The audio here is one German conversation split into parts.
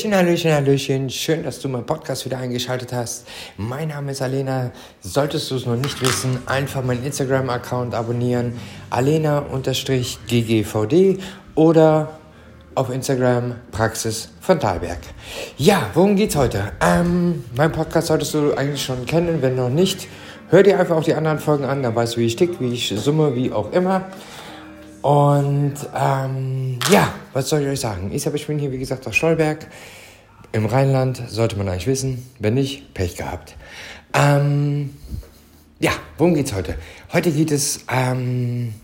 Hallöchen, Hallöchen, Hallöchen. Schön, dass du meinen Podcast wieder eingeschaltet hast. Mein Name ist Alena. Solltest du es noch nicht wissen, einfach meinen Instagram-Account abonnieren. Alena-ggvd oder auf Instagram Praxis von Talberg. Ja, worum geht's heute? Ähm, mein Podcast solltest du eigentlich schon kennen. Wenn noch nicht, hör dir einfach auch die anderen Folgen an. Dann weißt du, wie ich tick, wie ich summe, wie auch immer. Und ähm, ja, was soll ich euch sagen? Ich, ich bin hier, wie gesagt, aus Stolberg im Rheinland, sollte man eigentlich wissen. Wenn nicht, Pech gehabt. Ähm, ja, worum geht's heute? Heute geht es ähm,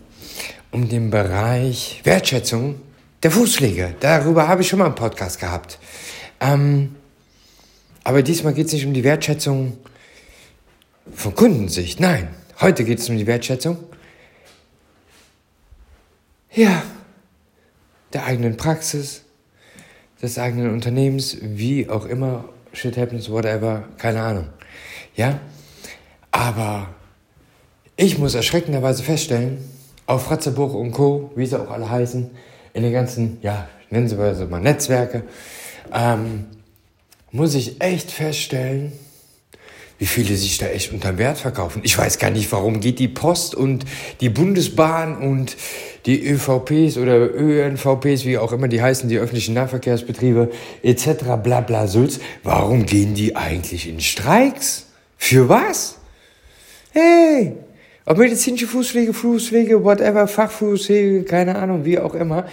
um den Bereich Wertschätzung der Fußpflege. Darüber habe ich schon mal einen Podcast gehabt. Ähm, aber diesmal geht es nicht um die Wertschätzung von Kundensicht. Nein, heute geht es um die Wertschätzung ja, der eigenen Praxis, des eigenen Unternehmens, wie auch immer, shit happens, whatever, keine Ahnung. Ja, aber ich muss erschreckenderweise feststellen, auf Ratzebuch und Co., wie sie auch alle heißen, in den ganzen, ja, nennen sie mal Netzwerke, ähm, muss ich echt feststellen, wie viele sich da echt unter Wert verkaufen. Ich weiß gar nicht, warum geht die Post und die Bundesbahn und die ÖVPs oder ÖNVPs, wie auch immer die heißen, die öffentlichen Nahverkehrsbetriebe etc. bla bla Sülz, warum gehen die eigentlich in Streiks? Für was? Hey, ob medizinische Fußpflege, Fußpflege, whatever, Fachfußpflege, keine Ahnung, wie auch immer.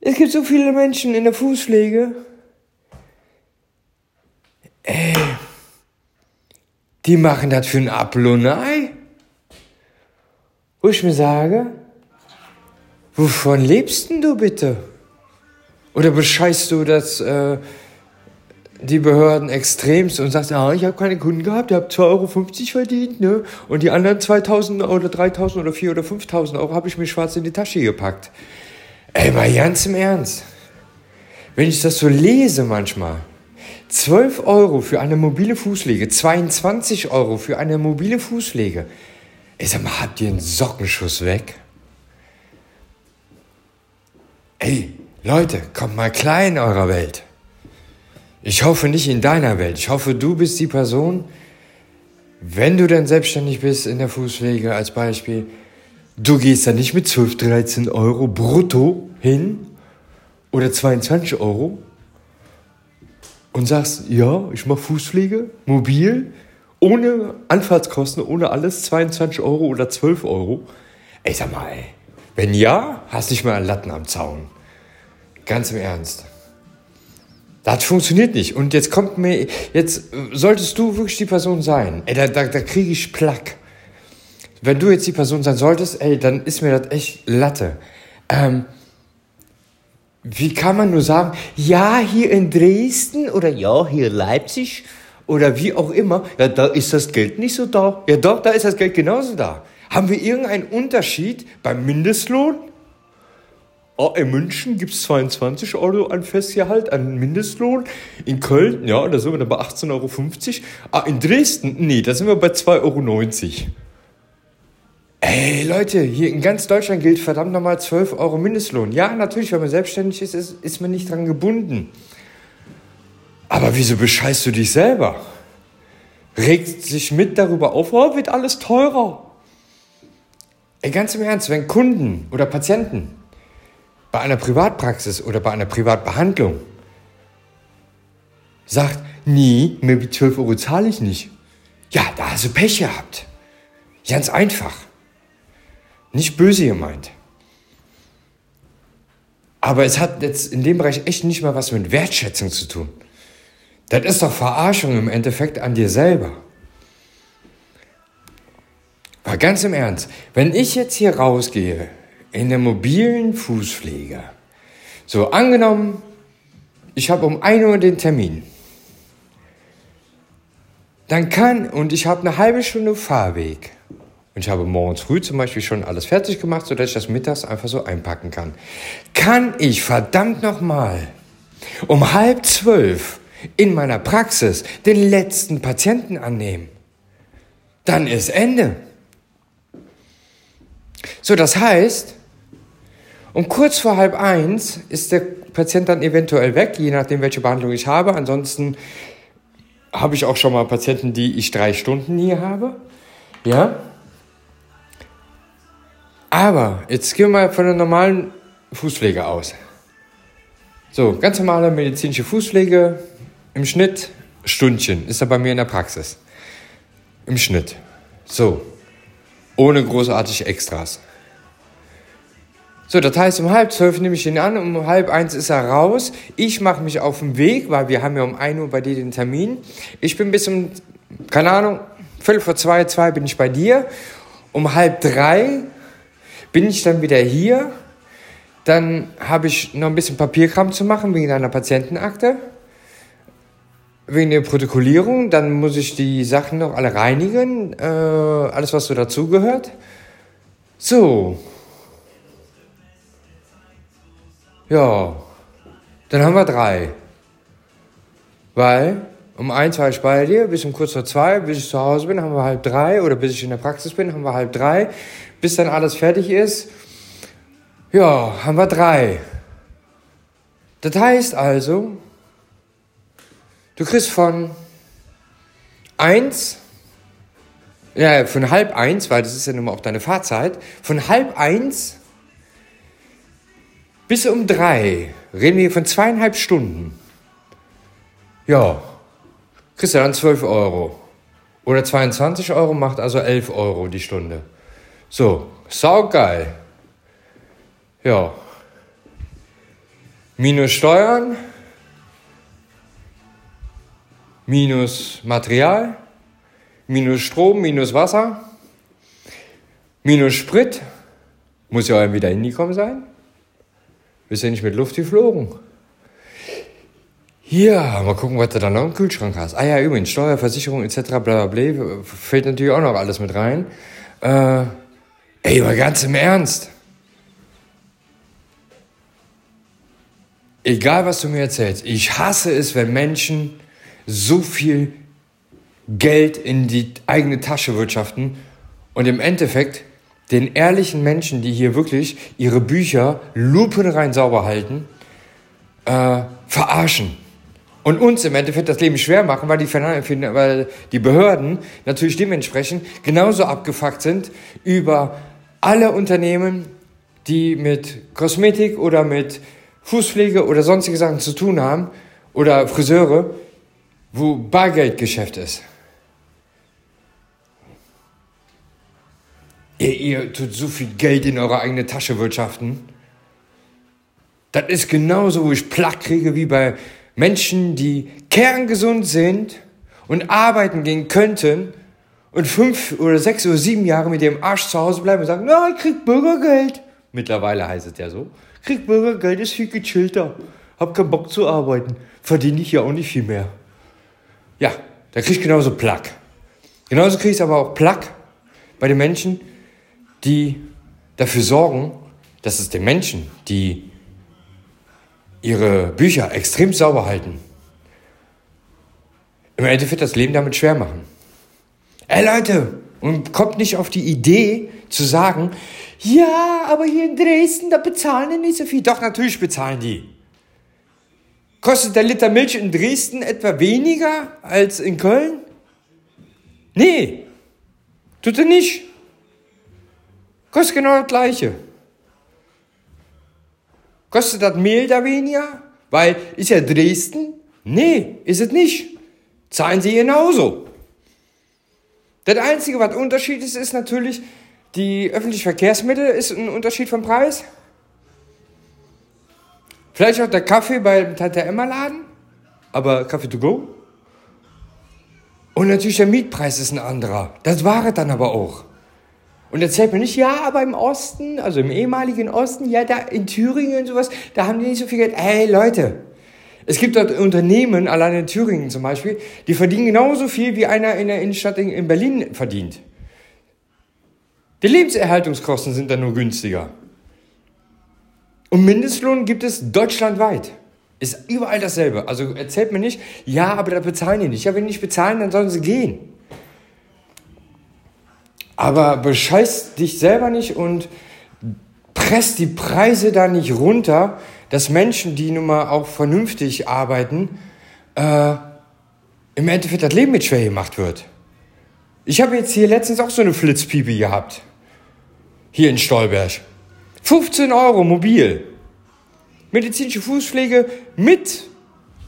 Es gibt so viele Menschen in der Fußpflege. Ey die machen das für ein Apfel und ein Ei. Wo ich mir sage, wovon lebst denn du bitte? Oder bescheißt du das, äh, die Behörden extremst und sagst, ah, ich habe keine Kunden gehabt, ihr habt 2,50 Euro verdient, ne? Und die anderen 2.000 oder 3.000 oder 4.000 oder 5.000 Euro habe ich mir schwarz in die Tasche gepackt. Ey, mal ganz im Ernst. Wenn ich das so lese manchmal, 12 Euro für eine mobile Fußpflege, 22 Euro für eine mobile Fußpflege. Ich sag mal, habt ihr einen Sockenschuss weg? Ey, Leute, kommt mal klein in eurer Welt. Ich hoffe nicht in deiner Welt. Ich hoffe, du bist die Person, wenn du dann selbstständig bist in der Fußpflege als Beispiel, du gehst dann nicht mit 12, 13 Euro brutto hin oder 22 Euro, und sagst, ja, ich mache Fußpflege, mobil, ohne Anfahrtskosten, ohne alles, 22 Euro oder 12 Euro. Ey, sag mal, ey, wenn ja, hast du nicht mal einen Latten am Zaun. Ganz im Ernst. Das funktioniert nicht. Und jetzt kommt mir, jetzt solltest du wirklich die Person sein. Ey, da, da, da kriege ich Plack. Wenn du jetzt die Person sein solltest, ey, dann ist mir das echt Latte. Ähm, wie kann man nur sagen, ja, hier in Dresden oder ja, hier in Leipzig oder wie auch immer, ja, da ist das Geld nicht so da. Ja, doch, da ist das Geld genauso da. Haben wir irgendeinen Unterschied beim Mindestlohn? Oh, in München gibt es 22 Euro an Festgehalt, an Mindestlohn. In Köln, ja, da sind wir dann bei 18,50 Euro. Ah, in Dresden, nee, da sind wir bei 2,90 Euro. Ey, Leute, hier in ganz Deutschland gilt verdammt nochmal 12 Euro Mindestlohn. Ja, natürlich, wenn man selbstständig ist, ist, ist man nicht dran gebunden. Aber wieso bescheißt du dich selber? Regt sich mit darüber auf, oh, wird alles teurer. Ey, ganz im Ernst, wenn Kunden oder Patienten bei einer Privatpraxis oder bei einer Privatbehandlung sagt, nee, mehr wie 12 Euro zahle ich nicht. Ja, da hast du Pech gehabt. Ganz einfach. Nicht böse gemeint. Aber es hat jetzt in dem Bereich echt nicht mal was mit Wertschätzung zu tun. Das ist doch Verarschung im Endeffekt an dir selber. War ganz im Ernst, wenn ich jetzt hier rausgehe in der mobilen Fußpflege, so angenommen, ich habe um 1 Uhr den Termin, dann kann, und ich habe eine halbe Stunde Fahrweg, und ich habe morgens früh zum Beispiel schon alles fertig gemacht, sodass ich das mittags einfach so einpacken kann. Kann ich verdammt nochmal um halb zwölf in meiner Praxis den letzten Patienten annehmen? Dann ist Ende. So, das heißt, um kurz vor halb eins ist der Patient dann eventuell weg, je nachdem, welche Behandlung ich habe. Ansonsten habe ich auch schon mal Patienten, die ich drei Stunden hier habe. Ja. Aber jetzt gehen wir mal von der normalen Fußpflege aus. So, ganz normale medizinische Fußpflege im Schnitt Stündchen ist er bei mir in der Praxis. Im Schnitt. So. Ohne großartige Extras. So, das heißt, um halb zwölf nehme ich ihn an, um halb eins ist er raus. Ich mache mich auf den Weg, weil wir haben ja um ein Uhr bei dir den Termin. Ich bin bis um, keine Ahnung, viertel vor zwei, zwei bin ich bei dir. Um halb drei bin ich dann wieder hier. Dann habe ich noch ein bisschen Papierkram zu machen wegen einer Patientenakte. Wegen der Protokollierung. Dann muss ich die Sachen noch alle reinigen. Äh, alles, was so dazugehört. So, Ja, dann haben wir drei. Weil um eins war ich bei dir, bis um kurz vor zwei, bis ich zu Hause bin, haben wir halb drei. Oder bis ich in der Praxis bin, haben wir halb drei. Bis dann alles fertig ist, ja, haben wir drei. Das heißt also, du kriegst von eins, ja, von halb eins, weil das ist ja nun mal auch deine Fahrzeit, von halb eins bis um drei reden wir von zweieinhalb Stunden. Ja, kriegst du dann 12 Euro. Oder 22 Euro macht also 11 Euro die Stunde. So, saugeil. Ja. Minus Steuern. Minus Material. Minus Strom, minus Wasser. Minus Sprit. Muss ja auch wieder hingekommen sein. Bist ja nicht mit Luft geflogen. Hier, mal gucken, was du da noch im Kühlschrank hast. Ah ja, übrigens, Steuerversicherung etc. bla bla bla, fällt natürlich auch noch alles mit rein. Äh, ey, aber ganz im Ernst. Egal, was du mir erzählst, ich hasse es, wenn Menschen so viel Geld in die eigene Tasche wirtschaften und im Endeffekt den ehrlichen Menschen, die hier wirklich ihre Bücher lupenrein sauber halten, äh, verarschen. Und uns im Endeffekt das Leben schwer machen, weil die, weil die Behörden natürlich dementsprechend genauso abgefuckt sind über alle Unternehmen, die mit Kosmetik oder mit Fußpflege oder sonstige Sachen zu tun haben oder Friseure, wo Bargeldgeschäft ist. Ihr, ihr tut so viel Geld in eure eigene Tasche wirtschaften. Das ist genauso, wo ich Plack kriege wie bei Menschen, die kerngesund sind und arbeiten gehen könnten und fünf oder sechs oder sieben Jahre mit dem Arsch zu Hause bleiben und sagen, na, ich krieg Bürgergeld. Mittlerweile heißt es ja so. Krieg Bürgergeld, ist viel gechillter. Hab keinen Bock zu arbeiten. Verdiene ich ja auch nicht viel mehr. Ja, da krieg ich genauso Plack. Genauso krieg ich aber auch Plack bei den Menschen, die dafür sorgen, dass es den Menschen, die ihre Bücher extrem sauber halten, im Endeffekt das Leben damit schwer machen. Ey Leute, und kommt nicht auf die Idee zu sagen, ja, aber hier in Dresden, da bezahlen die nicht so viel. Doch, natürlich bezahlen die. Kostet der Liter Milch in Dresden etwa weniger als in Köln? Nee, tut er nicht. Kostet genau das Gleiche. Kostet das Mehl da weniger? Weil, ist ja Dresden? Nee, ist es nicht. Zahlen sie genauso. Das Einzige, was Unterschied ist, ist natürlich, die öffentlichen Verkehrsmittel ist ein Unterschied vom Preis. Vielleicht auch der Kaffee beim Tante Emma Laden, aber Kaffee to go. Und natürlich der Mietpreis ist ein anderer. Das war es dann aber auch. Und erzählt mir nicht, ja, aber im Osten, also im ehemaligen Osten, ja, da in Thüringen und sowas, da haben die nicht so viel Geld. Hey, Leute, es gibt dort Unternehmen, allein in Thüringen zum Beispiel, die verdienen genauso viel, wie einer in der Innenstadt in Berlin verdient. Die Lebenserhaltungskosten sind dann nur günstiger. Und Mindestlohn gibt es deutschlandweit. Ist überall dasselbe. Also erzählt mir nicht, ja, aber da bezahlen die nicht. Ja, wenn die nicht bezahlen, dann sollen sie gehen. Aber bescheiß dich selber nicht und presst die Preise da nicht runter, dass Menschen, die nun mal auch vernünftig arbeiten, äh, im Endeffekt das Leben mit schwer gemacht wird. Ich habe jetzt hier letztens auch so eine Flitzpiepe gehabt. Hier in Stolberg. 15 Euro mobil. Medizinische Fußpflege mit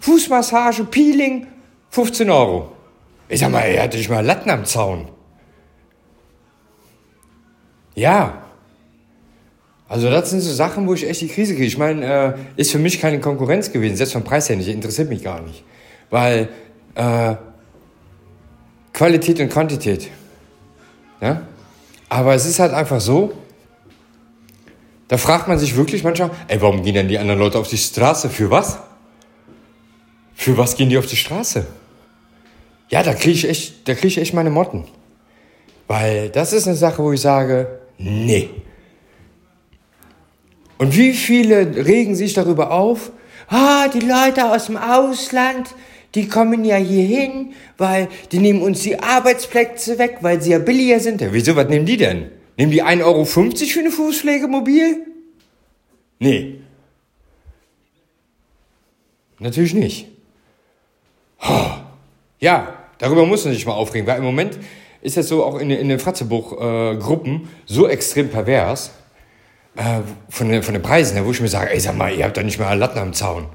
Fußmassage, Peeling, 15 Euro. Ich sag mal, er hatte nicht mal Latten am Zaun. Ja. Also das sind so Sachen, wo ich echt die Krise kriege. Ich meine, äh, ist für mich keine Konkurrenz gewesen, selbst vom Preis her nicht, interessiert mich gar nicht. Weil äh, Qualität und Quantität. Ja? Aber es ist halt einfach so, da fragt man sich wirklich manchmal, ey, warum gehen denn die anderen Leute auf die Straße? Für was? Für was gehen die auf die Straße? Ja, da kriege ich, krieg ich echt meine Motten. Weil das ist eine Sache, wo ich sage, nee. Und wie viele regen sich darüber auf? Ah, die Leute aus dem Ausland, die kommen ja hier hin, weil die nehmen uns die Arbeitsplätze weg, weil sie ja billiger sind. Ja, wieso, was nehmen die denn? Nehmen die 1,50 Euro für eine Fußpflegemobil? Nee. Natürlich nicht. Ja, darüber muss man sich mal aufregen, weil im Moment ist das so auch in, in den Fratzebuch-Gruppen äh, so extrem pervers äh, von, den, von den Preisen, wo ich mir sage, ey, sag mal, ihr habt doch nicht mal Latten am Zaun.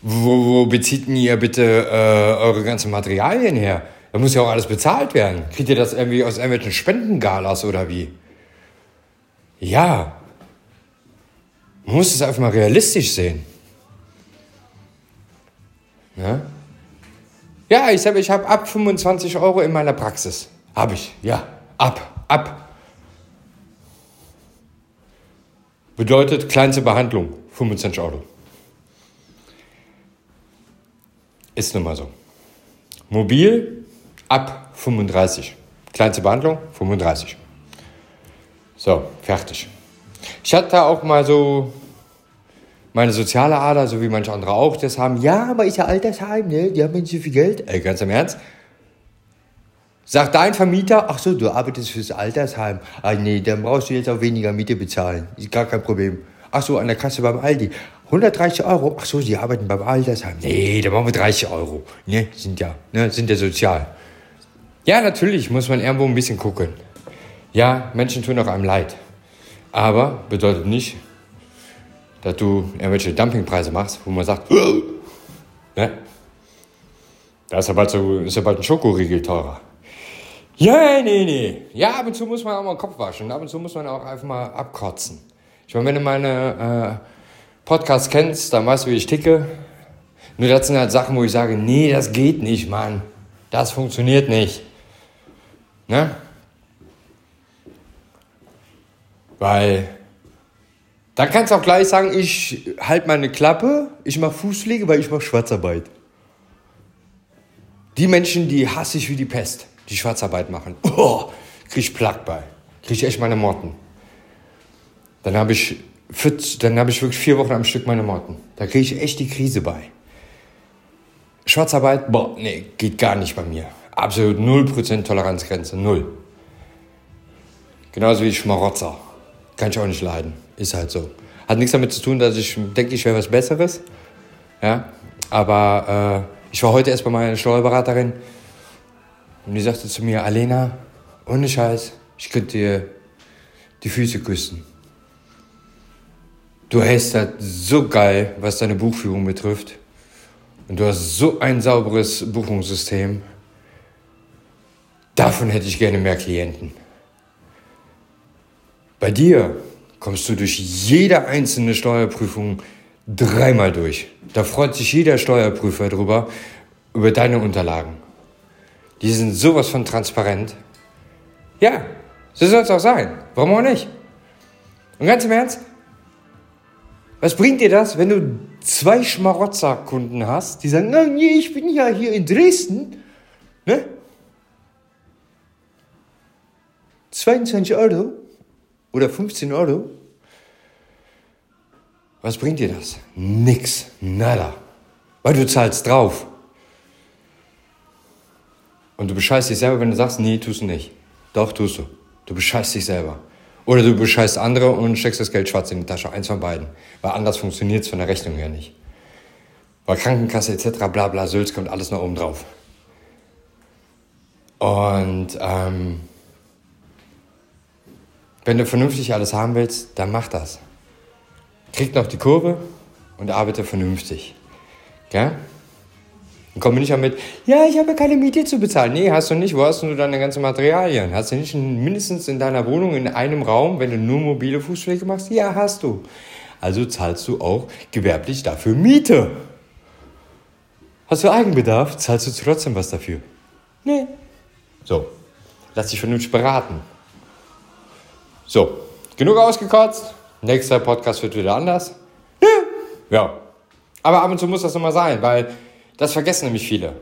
Wo, wo bezieht denn ihr bitte äh, eure ganzen Materialien her? Da muss ja auch alles bezahlt werden. Kriegt ihr das irgendwie aus irgendwelchen Spendengalas oder wie? Ja. Man muss es einfach mal realistisch sehen. Ja, ja ich habe ich hab ab 25 Euro in meiner Praxis. Habe ich, ja. Ab, ab. Bedeutet kleinste Behandlung, 25 Euro. Ist nun mal so. Mobil ab 35. Kleinste Behandlung 35. So, fertig. Ich hatte auch mal so meine soziale Ader, so wie manche andere auch das haben. Ja, aber ist ja Altersheim, ne? Die haben nicht so viel Geld. Ey, ganz im Ernst. Sagt dein Vermieter, ach so, du arbeitest fürs Altersheim. Ah, nee, dann brauchst du jetzt auch weniger Miete bezahlen. Ist gar kein Problem. Ach so, an der Kasse beim Aldi. 130 Euro. Ach so, Sie arbeiten beim Altersheim. Nee, da machen wir 30 Euro. Ne, sind ja, ne, sind ja sozial. Ja, natürlich muss man irgendwo ein bisschen gucken. Ja, Menschen tun auch einem leid. Aber bedeutet nicht, dass du irgendwelche Dumpingpreise machst, wo man sagt, ne? Da ist ja bald, so, ist ja bald ein Schokoriegel teurer. Ja, nee, nee. Ja, ab und zu muss man auch mal den Kopf waschen. Ab und zu muss man auch einfach mal abkotzen. Ich meine, wenn du meine äh, Podcasts kennst, dann weißt du, wie ich ticke. Nur das sind halt Sachen, wo ich sage, nee, das geht nicht, Mann. Das funktioniert nicht. Ne? Weil dann kannst du auch gleich sagen, ich halte meine Klappe, ich mache Fußpflege, weil ich mache Schwarzarbeit. Die Menschen, die hasse ich wie die Pest, die Schwarzarbeit machen. Oh, krieg ich Plack bei. Krieg ich echt meine Motten. Dann habe ich, hab ich wirklich vier Wochen am Stück meine Motten. Da kriege ich echt die Krise bei. Schwarzarbeit, boah, nee, geht gar nicht bei mir. Absolut 0% Toleranzgrenze, null. Genauso wie Schmarotzer. Kann ich auch nicht leiden. Ist halt so. Hat nichts damit zu tun, dass ich denke, ich wäre was Besseres. Ja, aber äh, ich war heute erst bei meiner Steuerberaterin und die sagte zu mir, Alena, ohne Scheiß, ich könnte dir die Füße küssen. Du hast das so geil, was deine Buchführung betrifft. Und du hast so ein sauberes Buchungssystem. Davon hätte ich gerne mehr Klienten. Bei dir kommst du durch jede einzelne Steuerprüfung dreimal durch. Da freut sich jeder Steuerprüfer drüber, über deine Unterlagen. Die sind sowas von transparent. Ja, so soll es auch sein. Warum auch nicht? Und ganz im Ernst, was bringt dir das, wenn du zwei Schmarotzer-Kunden hast, die sagen, na, nee, ich bin ja hier in Dresden, ne? 22 Euro oder 15 Euro. Was bringt dir das? Nix, nada. Weil du zahlst drauf. Und du bescheißt dich selber, wenn du sagst, nee, tust du nicht. Doch, tust du. Du bescheißt dich selber. Oder du bescheißt andere und steckst das Geld schwarz in die Tasche. Eins von beiden. Weil anders funktioniert es von der Rechnung her nicht. Weil Krankenkasse etc. bla bla Sülz kommt alles noch oben drauf. Und ähm, wenn du vernünftig alles haben willst, dann mach das. Krieg noch die Kurve und arbeite vernünftig. Gell? Und komme nicht damit, ja, ich habe keine Miete zu bezahlen. Nee, hast du nicht. Wo hast du deine ganzen Materialien? Hast du nicht mindestens in deiner Wohnung in einem Raum, wenn du nur mobile Fußpflege machst? Ja, hast du. Also zahlst du auch gewerblich dafür Miete. Hast du Eigenbedarf, zahlst du trotzdem was dafür. Nee. So, lass dich vernünftig beraten. So, genug ausgekotzt. Nächster Podcast wird wieder anders. Ja. Aber ab und zu muss das nochmal sein, weil das vergessen nämlich viele.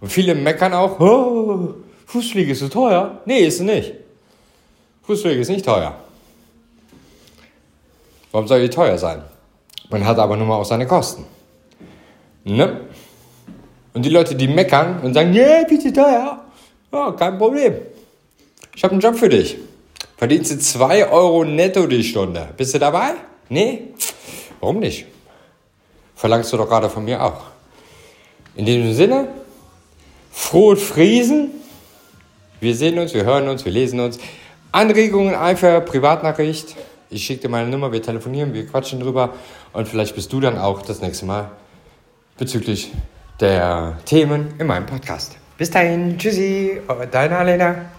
Und viele meckern auch, oh, Fußpflege ist so teuer. Nee, ist sie nicht. Fußpflege ist nicht teuer. Warum soll die teuer sein? Man hat aber nun mal auch seine Kosten. Ne? Und die Leute, die meckern und sagen, yeah, bitte teuer, ja, kein Problem. Ich habe einen Job für dich. Verdienst du 2 Euro netto die Stunde. Bist du dabei? Nee? Warum nicht? Verlangst du doch gerade von mir auch. In diesem Sinne, frohes Friesen. Wir sehen uns, wir hören uns, wir lesen uns. Anregungen einfach Privatnachricht. Ich schicke dir meine Nummer, wir telefonieren, wir quatschen drüber und vielleicht bist du dann auch das nächste Mal bezüglich der Themen in meinem Podcast. Bis dahin, tschüssi, deine Alena.